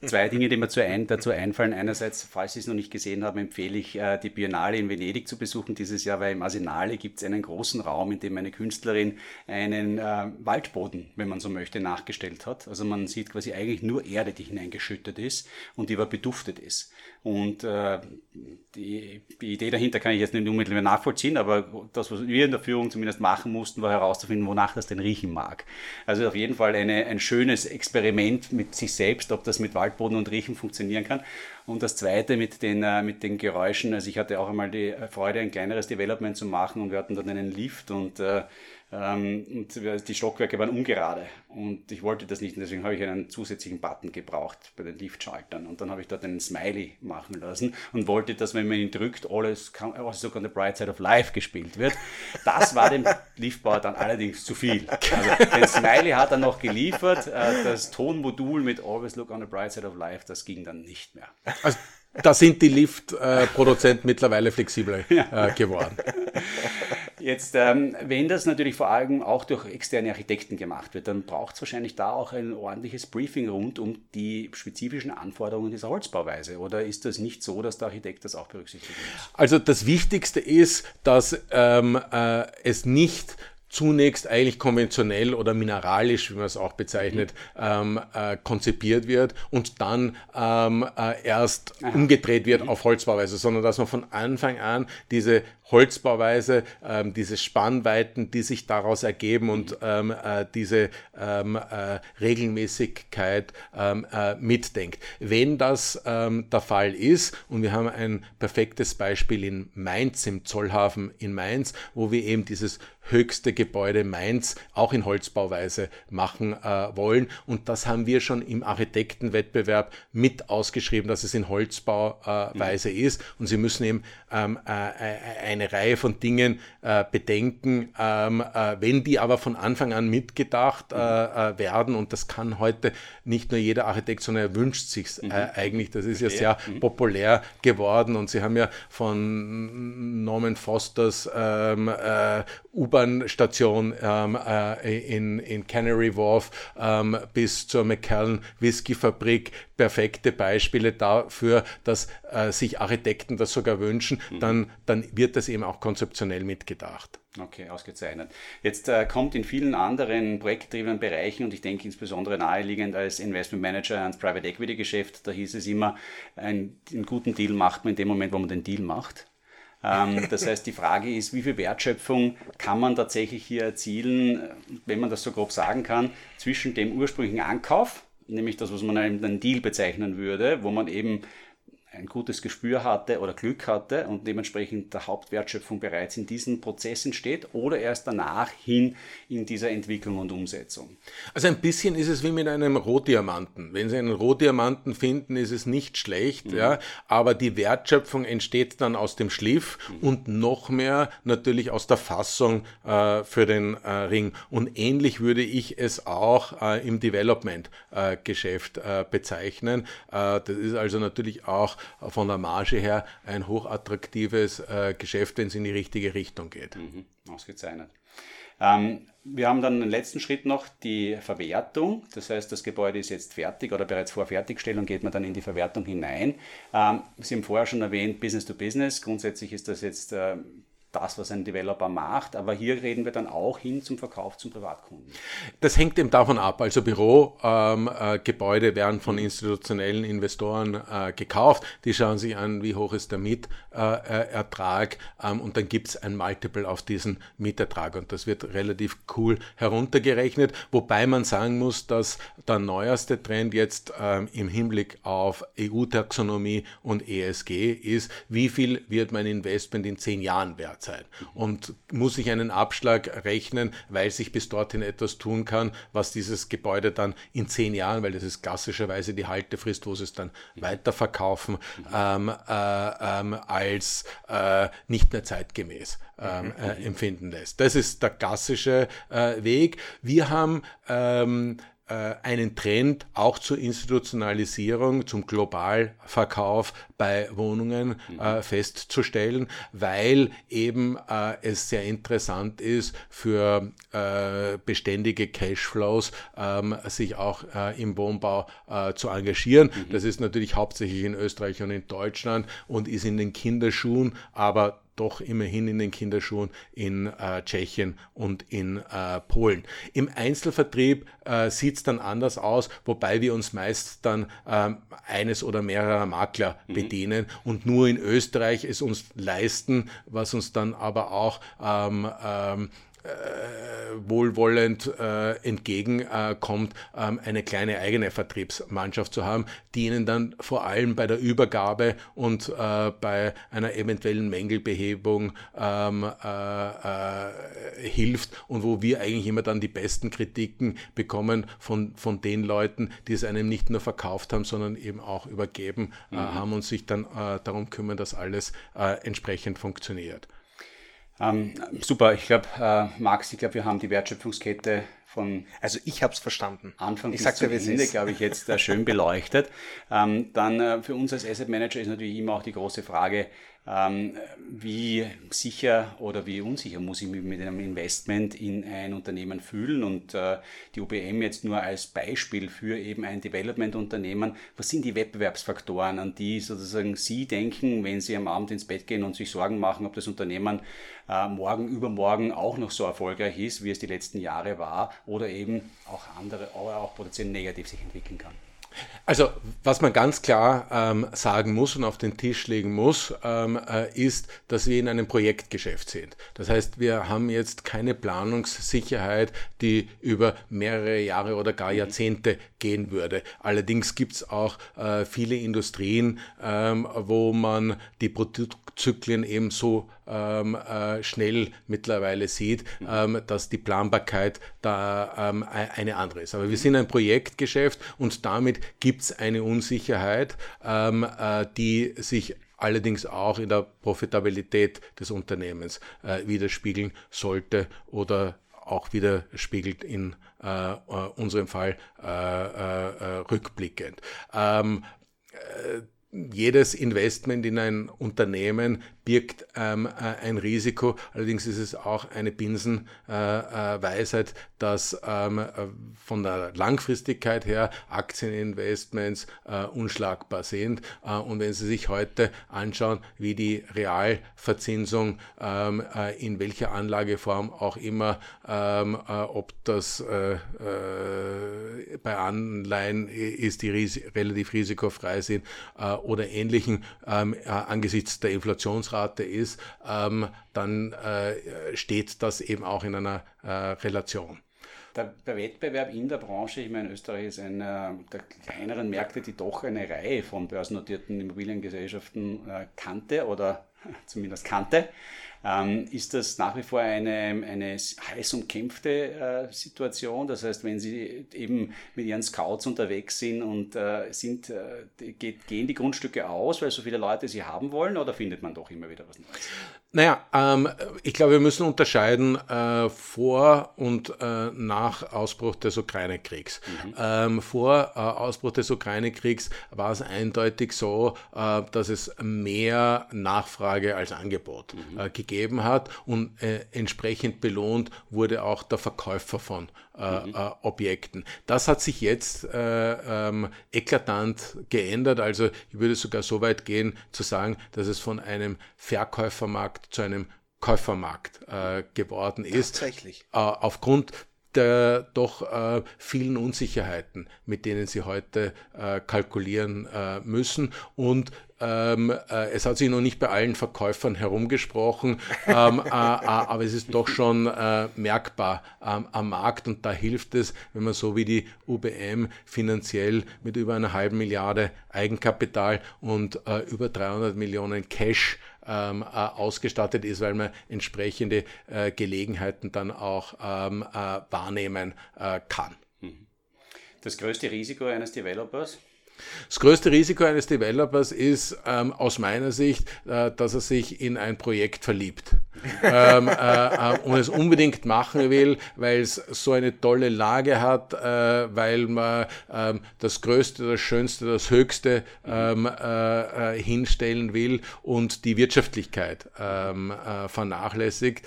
Zwei Dinge, die mir dazu einfallen. Einerseits, falls Sie es noch nicht gesehen haben, empfehle ich, äh, die Biennale in Venedig zu besuchen dieses Jahr, weil im Arsenale gibt es einen großen Raum, in dem eine Künstlerin einen äh, Waldboden, wenn man so möchte, nachgestellt hat. Also man sieht quasi eigentlich nur Erde, die hineingeschüttet ist und die aber beduftet ist. Und äh, die, die, Idee dahinter kann ich jetzt nicht unmittelbar nachvollziehen, aber das, was wir in der Führung zumindest machen mussten, war herauszufinden, wonach das denn riechen mag. Also auf jeden Fall eine, ein schönes Experiment mit sich selbst, ob das mit Waldboden und Riechen funktionieren kann. Und das zweite mit den, äh, mit den Geräuschen, also ich hatte auch einmal die Freude, ein kleineres Development zu machen und wir hatten dann einen Lift und äh, und die Stockwerke waren ungerade und ich wollte das nicht und deswegen habe ich einen zusätzlichen Button gebraucht bei den Liftschaltern und dann habe ich dort einen Smiley machen lassen und wollte, dass wenn man ihn drückt, alles, alles sogar on the bright side of life gespielt wird. Das war dem Liftbauer dann allerdings zu viel. Also den Smiley hat er noch geliefert, äh, das Tonmodul mit always look on the bright side of life, das ging dann nicht mehr. Also da sind die Lift-Produzenten mittlerweile flexibler äh, geworden. Jetzt, ähm, wenn das natürlich vor allem auch durch externe Architekten gemacht wird, dann braucht es wahrscheinlich da auch ein ordentliches Briefing rund um die spezifischen Anforderungen dieser Holzbauweise. Oder ist das nicht so, dass der Architekt das auch berücksichtigen muss? Also das Wichtigste ist, dass ähm, äh, es nicht zunächst eigentlich konventionell oder mineralisch, wie man es auch bezeichnet, mhm. ähm, äh, konzipiert wird und dann ähm, äh, erst Aha. umgedreht wird mhm. auf Holzbauweise, sondern dass man von Anfang an diese Holzbauweise, ähm, diese Spannweiten, die sich daraus ergeben und ähm, äh, diese ähm, äh, Regelmäßigkeit ähm, äh, mitdenkt. Wenn das ähm, der Fall ist, und wir haben ein perfektes Beispiel in Mainz, im Zollhafen in Mainz, wo wir eben dieses höchste Gebäude Mainz auch in Holzbauweise machen äh, wollen. Und das haben wir schon im Architektenwettbewerb mit ausgeschrieben, dass es in Holzbauweise mhm. ist. Und Sie müssen eben ähm, äh, ein eine Reihe von Dingen äh, bedenken. Ähm, äh, wenn die aber von Anfang an mitgedacht äh, äh werden, und das kann heute nicht nur jeder Architekt, sondern er wünscht sich mhm. Äh, eigentlich, das ist ja sehr mhm. populär geworden und Sie haben ja von Norman Fosters ähm, äh, U-Bahn-Station ähm, in, in Canary Wharf ähm, bis zur McAllen Whisky-Fabrik perfekte Beispiele dafür, dass sich Architekten das sogar wünschen, mhm. dann, dann wird das eben auch konzeptionell mitgedacht. Okay, ausgezeichnet. Jetzt äh, kommt in vielen anderen projektgetriebenen Bereichen und ich denke insbesondere naheliegend als Investment Manager ans Private Equity Geschäft, da hieß es immer, ein, einen guten Deal macht man in dem Moment, wo man den Deal macht. Ähm, das heißt, die Frage ist, wie viel Wertschöpfung kann man tatsächlich hier erzielen, wenn man das so grob sagen kann, zwischen dem ursprünglichen Ankauf, nämlich das, was man einen Deal bezeichnen würde, wo man eben ein gutes Gespür hatte oder Glück hatte und dementsprechend der Hauptwertschöpfung bereits in diesen Prozessen steht oder erst danach hin in dieser Entwicklung und Umsetzung? Also ein bisschen ist es wie mit einem Rohdiamanten. Wenn Sie einen Rohdiamanten finden, ist es nicht schlecht, mhm. ja, aber die Wertschöpfung entsteht dann aus dem Schliff mhm. und noch mehr natürlich aus der Fassung äh, für den äh, Ring. Und ähnlich würde ich es auch äh, im Development-Geschäft äh, bezeichnen. Äh, das ist also natürlich auch von der Marge her ein hochattraktives äh, Geschäft, wenn es in die richtige Richtung geht. Mhm, ausgezeichnet. Ähm, wir haben dann den letzten Schritt noch die Verwertung. Das heißt, das Gebäude ist jetzt fertig oder bereits vor Fertigstellung geht man dann in die Verwertung hinein. Ähm, Sie haben vorher schon erwähnt, Business to Business. Grundsätzlich ist das jetzt äh, das, was ein Developer macht. Aber hier reden wir dann auch hin zum Verkauf zum Privatkunden. Das hängt eben davon ab. Also Bürogebäude ähm, äh, werden von institutionellen Investoren äh, gekauft. Die schauen sich an, wie hoch ist der Mietertrag äh, ähm, und dann gibt es ein Multiple auf diesen Mietertrag und das wird relativ cool heruntergerechnet, wobei man sagen muss, dass der neueste Trend jetzt ähm, im Hinblick auf EU-Taxonomie und ESG ist, wie viel wird mein Investment in zehn Jahren wert sein und muss ich einen Abschlag rechnen, weil sich bis dorthin etwas tun kann, was dieses Gebäude dann in zehn Jahren, weil das ist klassischerweise die Haltefrist, wo sie es dann weiterverkaufen, ähm, äh, ähm, als äh, nicht mehr zeitgemäß ähm, äh, empfinden lässt. Das ist der klassische äh, Weg. Wir haben ähm, äh, einen Trend auch zur Institutionalisierung, zum Globalverkauf bei Wohnungen äh, mhm. festzustellen, weil eben äh, es sehr interessant ist für äh, beständige Cashflows, ähm, sich auch äh, im Wohnbau äh, zu engagieren. Mhm. Das ist natürlich hauptsächlich in Österreich und in Deutschland und ist in den Kinderschuhen, aber doch immerhin in den Kinderschuhen in äh, Tschechien und in äh, Polen. Im Einzelvertrieb äh, sieht es dann anders aus, wobei wir uns meist dann ähm, eines oder mehrerer Makler mhm. bedienen und nur in Österreich es uns leisten, was uns dann aber auch ähm, ähm, äh, wohlwollend äh, entgegenkommt, ähm, eine kleine eigene Vertriebsmannschaft zu haben, die ihnen dann vor allem bei der Übergabe und äh, bei einer eventuellen Mängelbehebung ähm, äh, äh, hilft und wo wir eigentlich immer dann die besten Kritiken bekommen von, von den Leuten, die es einem nicht nur verkauft haben, sondern eben auch übergeben äh, mhm. haben und sich dann darum kümmern, dass alles entsprechend funktioniert. Ähm, super, ich glaube, äh, Max, ich glaube, wir haben die Wertschöpfungskette von also ich habe es verstanden. Anfang ich bis zum Ende, glaube ich, jetzt äh, schön beleuchtet. Ähm, dann äh, für uns als Asset Manager ist natürlich immer auch die große Frage, Ähm, wie sicher oder wie unsicher muss ich mich mit einem Investment in ein Unternehmen fühlen? Und äh, die UBM jetzt nur als Beispiel für eben ein Development-Unternehmen. Was sind die Wettbewerbsfaktoren, an die sozusagen Sie denken, wenn Sie am Abend ins Bett gehen und sich Sorgen machen, ob das Unternehmen äh, morgen, übermorgen auch noch so erfolgreich ist, wie es die letzten Jahre war, oder eben auch andere, oder auch potenziell negativ sich entwickeln kann? Also, was man ganz klar ähm, sagen muss und auf den Tisch legen muss, ähm, äh, ist, dass wir in einem Projektgeschäft sind. Das heißt, wir haben jetzt keine Planungssicherheit, die über mehrere Jahre oder gar Jahrzehnte gehen würde. Allerdings gibt es auch äh, viele Industrien, ähm, wo man die Produktzyklen eben so ähm, äh, schnell mittlerweile sieht, ähm, dass die Planbarkeit da ähm, e-, eine andere ist. Aber wir sind ein Projektgeschäft und damit gibt es eine Unsicherheit, ähm, äh, die sich allerdings auch in der Profitabilität des Unternehmens äh, widerspiegeln sollte oder auch widerspiegelt in äh, äh unserem Fall äh, rückblickend. Jedes Investment in ein Unternehmen birgt ähm, äh, ein Risiko. Allerdings ist es auch eine Binsenweisheit, äh, äh dass ähm, äh, von der Langfristigkeit her Aktieninvestments äh, unschlagbar sind. Äh, und wenn Sie sich heute anschauen, wie die Realverzinsung ähm, in welcher Anlageform auch immer, ähm, ob das bei Anleihen ist, die ris relativ risikofrei sind oder ähnlichen, ähm, angesichts der Inflationsrate Rate ist, ähm, dann äh, steht das eben auch in einer äh, Relation. Der, der, Wettbewerb in der Branche, ich meine, Österreich ist einer der kleineren Märkte, die doch eine Reihe von börsennotierten Immobiliengesellschaften äh, kannte oder zumindest kannte. Ähm, ist das nach wie vor eine, eine heiß umkämpfte äh, Situation? Das heißt, wenn Sie eben mit Ihren Scouts unterwegs sind und äh, sind, äh, geht, gehen die Grundstücke aus, weil so viele Leute sie haben wollen, oder findet man doch immer wieder was Neues? Naja, ähm, ich glaube, wir müssen unterscheiden äh, vor und äh, nach Ausbruch des Ukraine-Kriegs. Mhm. Ähm, vor äh, Ausbruch des Ukraine-Kriegs war es eindeutig so, äh, dass es mehr Nachfrage als Angebot mhm. Äh, gegeben hat und äh, entsprechend belohnt wurde auch der Verkäufer von mhm. Objekten. Das hat sich jetzt ähm, eklatant geändert. Also ich würde sogar so weit gehen zu sagen, dass es von einem Verkäufermarkt Markt zu einem Käufermarkt äh, geworden ist. Tatsächlich. Äh, aufgrund der doch äh, vielen Unsicherheiten, mit denen sie heute äh, kalkulieren äh, müssen. Und ähm, äh, es hat sich noch nicht bei allen Verkäufern herumgesprochen, ähm, äh, äh, aber es ist doch schon merkbar ähm, am Markt und da hilft es, wenn man so wie die UBM finanziell mit über einer halben Milliarde Eigenkapital und über 300 Millionen Cash ähm, äh, ausgestattet ist, weil man entsprechende äh, Gelegenheiten dann auch ähm, äh, wahrnehmen äh, kann. Mhm. Das größte Risiko eines Developers? Das größte Risiko eines Developers ist ähm, aus meiner Sicht, äh, dass er sich in ein Projekt verliebt ähm, äh, äh, und es unbedingt machen will, weil es so eine tolle Lage hat, äh, weil man ähm, das Größte, das Schönste, das Höchste ähm, äh, äh, hinstellen will und die Wirtschaftlichkeit ähm, vernachlässigt.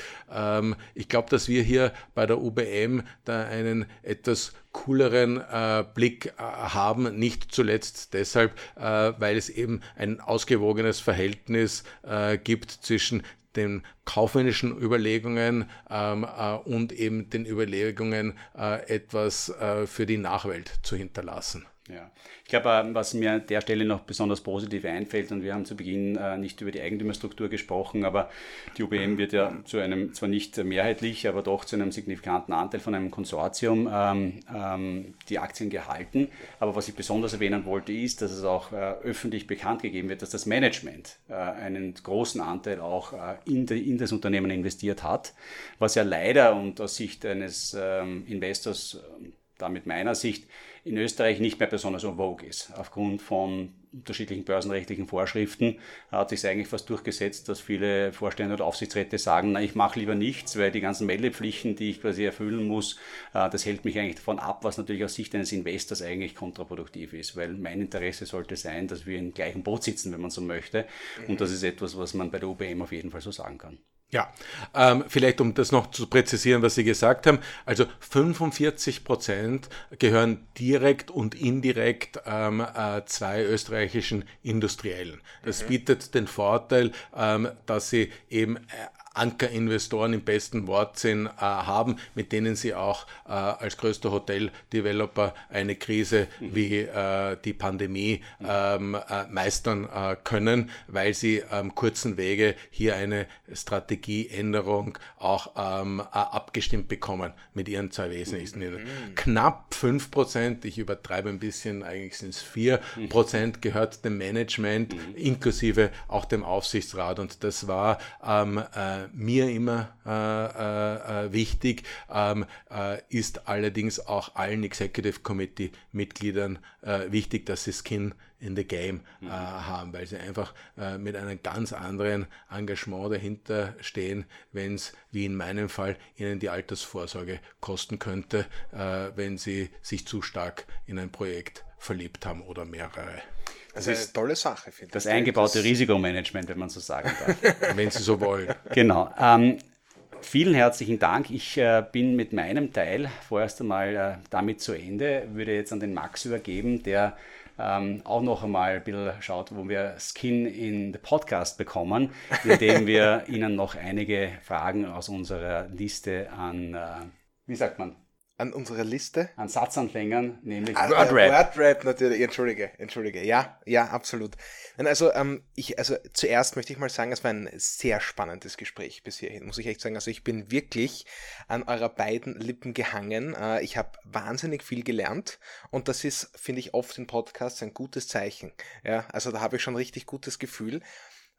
Ich glaube, dass wir hier bei der UBM da einen etwas cooleren äh, Blick äh, haben, nicht zuletzt deshalb, äh, weil es eben ein ausgewogenes Verhältnis äh, gibt zwischen den kaufmännischen Überlegungen ähm, äh, und eben den Überlegungen, äh, etwas für die Nachwelt zu hinterlassen. Ja, ich glaube, äh, was mir an der Stelle noch besonders positiv einfällt, und wir haben zu Beginn äh, nicht über die Eigentümerstruktur gesprochen, aber die UBM wird ja zu einem, zwar nicht mehrheitlich, aber doch zu einem signifikanten Anteil von einem Konsortium ähm, ähm, die Aktien gehalten. Aber was ich besonders erwähnen wollte, ist, dass es auch äh, öffentlich bekannt gegeben wird, dass das Management äh, einen großen Anteil auch äh, in, de, in, das Unternehmen investiert hat, was ja leider und aus Sicht eines ähm, Investors damit meiner Sicht in Österreich nicht mehr besonders en vogue ist. Aufgrund von unterschiedlichen börsenrechtlichen Vorschriften hat sich eigentlich fast durchgesetzt, dass viele Vorstände oder Aufsichtsräte sagen, na, ich mache lieber nichts, weil die ganzen Meldepflichten, die ich quasi erfüllen muss, äh, das hält mich eigentlich davon ab, was natürlich aus Sicht eines Investors eigentlich kontraproduktiv ist, weil mein Interesse sollte sein, dass wir im gleichen Boot sitzen, wenn man so möchte. Und das ist etwas, was man bei der UBM auf jeden Fall so sagen kann. Ja, ähm, vielleicht um das noch zu präzisieren, was Sie gesagt haben. Also 45 Prozent gehören direkt und indirekt ähm, äh, zwei österreichischen Industriellen. Das mhm. bietet den Vorteil, ähm, dass sie eben äh, Ankerinvestoren im besten Wortsinn äh, haben, mit denen sie auch äh, als größter Hotel-Developer eine Krise mhm. wie äh, die Pandemie ähm, äh, meistern können, weil sie am kurzen Wege hier eine Strategieänderung auch ähm, äh, abgestimmt bekommen mit ihren zwei wesentlichsten. Mhm. Knapp 5 Prozent, ich übertreibe ein bisschen, eigentlich sind es 4 Prozent, gehört dem Management, mhm. inklusive auch dem Aufsichtsrat. Und das war ähm, äh, mir immer äh, äh, äh, wichtig, ähm, äh, ist allerdings auch allen Executive Committee Mitgliedern äh, wichtig, dass sie Skin in the Game mhm. haben, weil sie einfach mit einem ganz anderen Engagement dahinter stehen, wenn es, wie in meinem Fall, ihnen die Altersvorsorge kosten könnte, wenn sie sich zu stark in ein Projekt verliebt haben oder mehrere. Das ist eine tolle Sache, finde ich. Das eingebaute das Risikomanagement, wenn man so sagen darf. wenn Sie so wollen. Genau. Ähm, vielen herzlichen Dank. Ich äh, bin mit meinem Teil vorerst einmal äh, damit zu Ende. Würde jetzt an den Max übergeben, der ähm, auch noch einmal ein bisschen schaut, wo wir Skin in the Podcast bekommen, indem wir Ihnen noch einige Fragen aus unserer Liste an, äh, wie sagt man, an unserer Liste. An Satzanfängern, nämlich ah, Wordrap. Wordrap natürlich, entschuldige, entschuldige. Ja, ja, absolut. Also, ähm, ich, also zuerst möchte ich mal sagen, es war ein sehr spannendes Gespräch bis hierhin, muss ich echt sagen. Also ich bin wirklich an eurer beiden Lippen gehangen. Äh, ich habe wahnsinnig viel gelernt und das ist, finde ich, oft in Podcasts ein gutes Zeichen. Ja, also da habe ich schon richtig gutes Gefühl.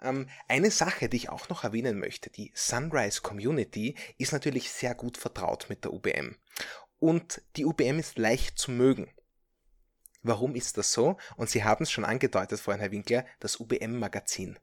Ähm, eine Sache, die ich auch noch erwähnen möchte, die Sunrise Community ist natürlich sehr gut vertraut mit der UBM und die UBM ist leicht zu mögen. Warum ist das so? Und Sie haben es schon angedeutet vorhin, Herr Winkler, das UBM-Magazin.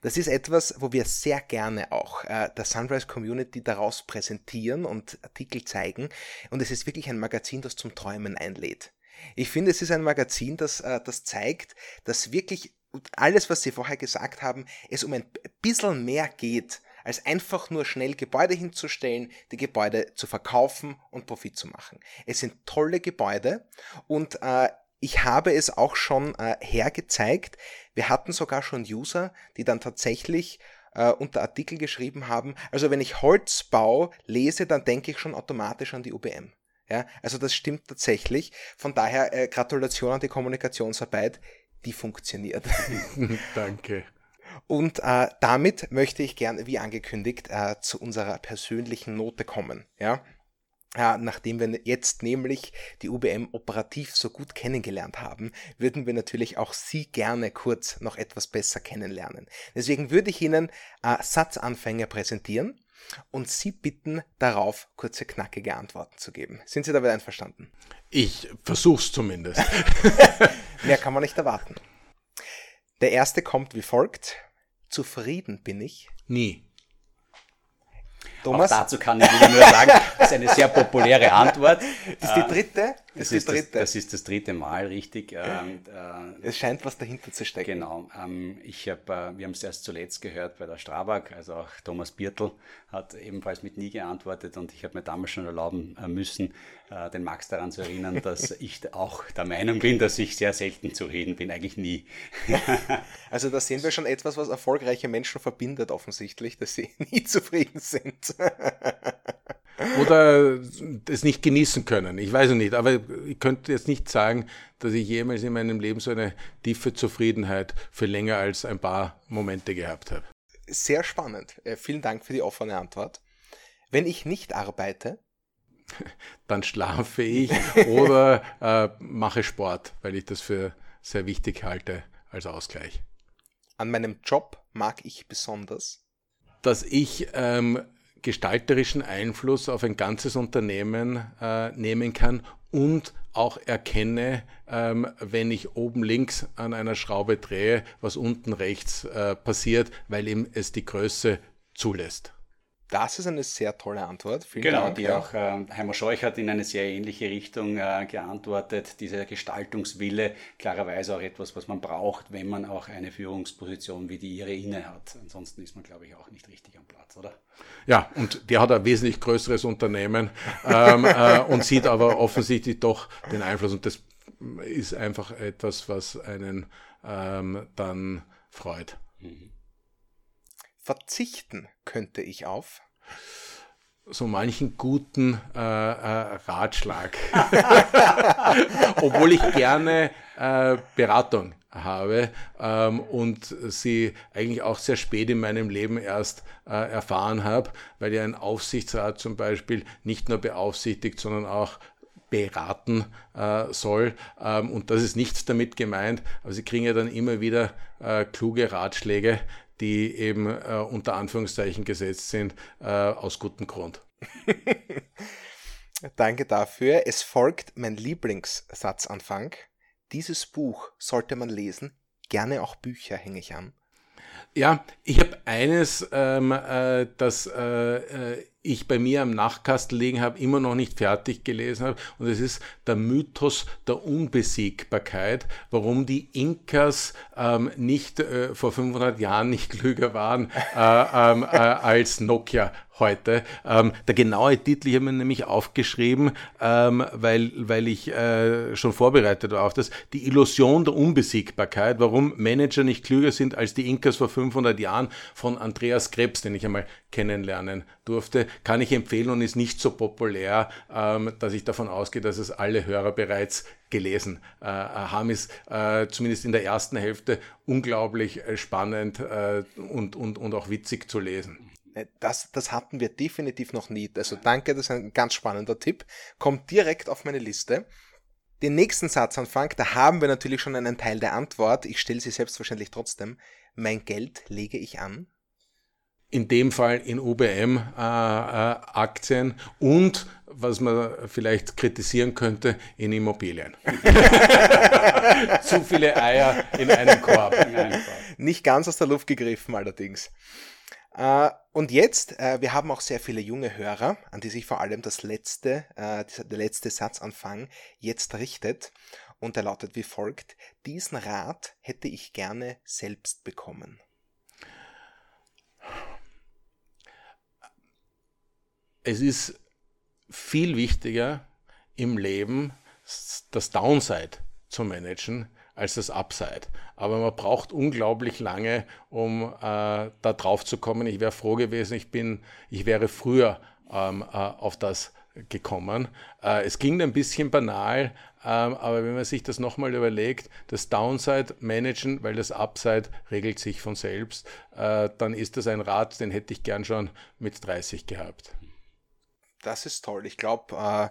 Das ist etwas, wo wir sehr gerne auch äh, der Sunrise Community daraus präsentieren und Artikel zeigen. Und es ist wirklich ein Magazin, das zum Träumen einlädt. Ich finde, es ist ein Magazin, das, äh, das zeigt, dass wirklich alles, was Sie vorher gesagt haben, es um ein bisschen mehr geht als einfach nur schnell Gebäude hinzustellen, die Gebäude zu verkaufen und Profit zu machen. Es sind tolle Gebäude und äh, ich habe es auch schon äh, hergezeigt. Wir hatten sogar schon User, die dann tatsächlich äh, unter Artikel geschrieben haben. Also wenn ich Holzbau lese, dann denke ich schon automatisch an die UBM. Ja, also das stimmt tatsächlich. Von daher äh, Gratulation an die Kommunikationsarbeit, die funktioniert. Danke. Und äh, damit möchte ich gerne, wie angekündigt, äh, zu unserer persönlichen Note kommen. Ja? Äh, nachdem wir jetzt nämlich die UBM operativ so gut kennengelernt haben, würden wir natürlich auch Sie gerne kurz noch etwas besser kennenlernen. Deswegen würde ich Ihnen äh, Satzanfänge präsentieren und Sie bitten, darauf kurze, knackige Antworten zu geben. Sind Sie damit einverstanden? Ich versuch's zumindest. Mehr kann man nicht erwarten. Der erste kommt wie folgt. Zufrieden bin ich? Nie. Thomas? Auch dazu kann ich nur sagen, das ist eine sehr populäre Antwort. Das ist die dritte? Das, das ist, das, ist das dritte Mal, richtig. Ähm, äh, es scheint was dahinter zu stecken. Genau. Ähm, ich hab, äh, wir haben es erst zuletzt gehört bei der Strabag, also auch Thomas Birtel hat ebenfalls mit nie geantwortet und ich habe mir damals schon erlauben äh, müssen, äh, den Max daran zu erinnern, dass ich auch der Meinung bin, dass ich sehr selten zu reden bin, eigentlich nie. also da sehen wir schon etwas, was erfolgreiche Menschen verbindet offensichtlich, dass sie nie zufrieden sind. Oder es nicht genießen können. Ich weiß es nicht, aber ich könnte jetzt nicht sagen, dass ich jemals in meinem Leben so eine tiefe Zufriedenheit für länger als ein paar Momente gehabt habe. Sehr spannend. Äh, vielen Dank für die offene Antwort. Wenn ich nicht arbeite, dann schlafe ich oder äh, mache Sport, weil ich das für sehr wichtig halte als Ausgleich. An meinem Job mag ich besonders, dass ich ähm, gestalterischen Einfluss auf ein ganzes Unternehmen äh, nehmen kann, und auch erkenne, ähm, wenn ich oben links an einer Schraube drehe, was unten rechts äh, passiert, weil ihm es die Größe zulässt. Das ist eine sehr tolle Antwort. Vielen genau, Dank. die ja. auch äh, Heimer Scheuch hat in eine sehr ähnliche Richtung äh, geantwortet. Dieser Gestaltungswille, klarerweise auch etwas, was man braucht, wenn man auch eine Führungsposition wie die ihre inne hat. Ansonsten ist man, glaube ich, auch nicht richtig am Platz, oder? Ja, und der hat ein wesentlich größeres Unternehmen ähm, äh, und sieht aber offensichtlich doch den Einfluss. Und das ist einfach etwas, was einen ähm, dann freut. Mhm. Verzichten könnte ich auf so manchen guten äh, äh, Ratschlag. Obwohl ich gerne äh, Beratung habe ähm, und sie eigentlich auch sehr spät in meinem Leben erst äh, erfahren habe, weil ja ein Aufsichtsrat zum Beispiel nicht nur beaufsichtigt, sondern auch beraten äh, soll. Ähm, und das ist nichts damit gemeint, aber sie kriegen ja dann immer wieder äh, kluge Ratschläge, die eben äh, unter Anführungszeichen gesetzt sind, äh, aus gutem Grund. Danke dafür. Es folgt mein Lieblingssatzanfang. Dieses Buch sollte man lesen. Gerne auch Bücher hänge ich an. Ja, ich habe eines, ähm, äh, das äh, äh, ich bei mir am Nachkastel liegen habe, immer noch nicht fertig gelesen habe. Und es ist der Mythos der Unbesiegbarkeit, warum die Inkas ähm, nicht äh, vor 500 Jahren nicht klüger waren äh, ähm, äh, als Nokia heute. Ähm, der genaue Titel, ich habe mir nämlich aufgeschrieben, ähm, weil, weil ich äh, schon vorbereitet war auf das, die Illusion der Unbesiegbarkeit, warum Manager nicht klüger sind als die Inkas vor 500 Jahren von Andreas Krebs, den ich einmal kennenlernen durfte, kann ich empfehlen und ist nicht so populär, ähm, dass ich davon ausgehe, dass es alle Hörer bereits gelesen äh, haben. Ist äh, zumindest in der ersten Hälfte unglaublich äh, spannend äh, und, und, und auch witzig zu lesen. Äh, das, das hatten wir definitiv noch nie. Also danke, das ist ein ganz spannender Tipp. Kommt direkt auf meine Liste. Den nächsten Satzanfang, da haben wir natürlich schon einen Teil der Antwort. Ich stelle sie selbstverständlich trotzdem. Mein Geld lege ich an. In dem Fall in UBM-Aktien äh, äh, und, was man vielleicht kritisieren könnte, in Immobilien. Zu viele Eier in einem Korb. In einem Korb. Nicht ganz aus der Luft gegriffen allerdings. Äh, und jetzt, äh, wir haben auch sehr viele junge Hörer, an die sich vor allem das letzte, äh, der letzte Satzanfang jetzt richtet. Und er lautet wie folgt. Diesen Rat hätte ich gerne selbst bekommen. Es ist viel wichtiger im Leben, das Downside zu managen, als das Upside. Aber man braucht unglaublich lange, um äh, da drauf zu kommen. Ich wäre froh gewesen, ich bin, ich wäre früher ähm, äh, auf das gekommen. Äh, es ging ein bisschen banal, ähm, aber wenn man sich das nochmal überlegt, das Downside managen, weil das Upside regelt sich von selbst, äh, dann ist das ein Rat, den hätte ich gern schon mit 30 gehabt. Das ist toll. Ich glaube, äh,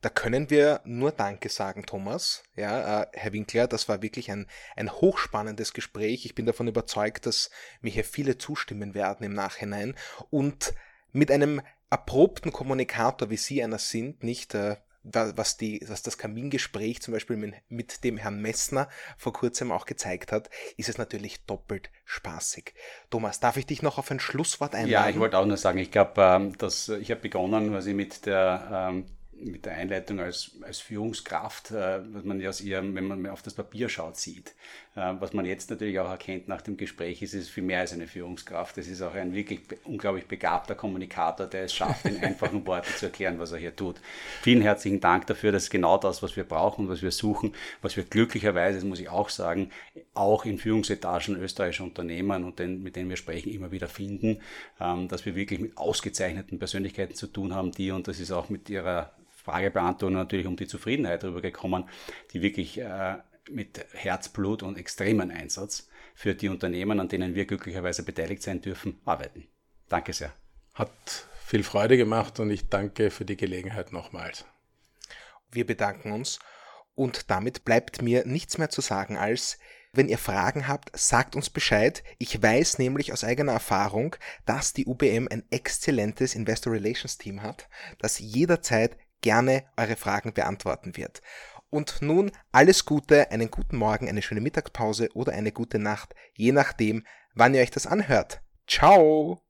da können wir nur Danke sagen, Thomas. Ja, äh, Herr Winkler, das war wirklich ein, ein hochspannendes Gespräch. Ich bin davon überzeugt, dass mir hier viele zustimmen werden im Nachhinein. Und mit einem erprobten Kommunikator, wie Sie einer sind, nicht äh, was, die, was das Kamingespräch zum Beispiel mit, mit, dem Herrn Messner vor kurzem auch gezeigt hat, ist es natürlich doppelt spaßig. Thomas, darf ich dich noch auf ein Schlusswort einladen? Ja, ich wollte auch nur sagen, ich glaube, ähm, dass ich habe begonnen, quasi mit der ähm, mit der Einleitung als, als Führungskraft, äh, was man ja aus ihrem, wenn man auf das Papier schaut, sieht. Äh, was man jetzt natürlich auch erkennt nach dem Gespräch, ist es viel mehr als eine Führungskraft. Es ist auch ein wirklich unglaublich begabter Kommunikator, der es schafft, in einfachen Worten zu erklären, was er hier tut. Vielen herzlichen Dank dafür. Das ist genau das, was wir brauchen, was wir suchen, was wir glücklicherweise, das muss ich auch sagen, auch in Führungsetagen österreichischer Unternehmen und den, mit denen wir sprechen, immer wieder finden, ähm, dass wir wirklich mit ausgezeichneten Persönlichkeiten zu tun haben, die, und das ist auch mit ihrer Fragebeantwortung natürlich um die Zufriedenheit darüber gekommen, die wirklich äh, mit Herzblut und extremen Einsatz für die Unternehmen, an denen wir glücklicherweise beteiligt sein dürfen, arbeiten. Danke sehr. Hat viel Freude gemacht und ich danke für die Gelegenheit nochmals. Wir bedanken uns und damit bleibt mir nichts mehr zu sagen als wenn ihr Fragen habt, sagt uns Bescheid. Ich weiß nämlich aus eigener Erfahrung, dass die UBM ein exzellentes Investor Relations Team hat, das jederzeit gerne eure Fragen beantworten wird. Und nun alles Gute, einen guten Morgen, eine schöne Mittagspause oder eine gute Nacht, je nachdem, wann ihr euch das anhört. Ciao!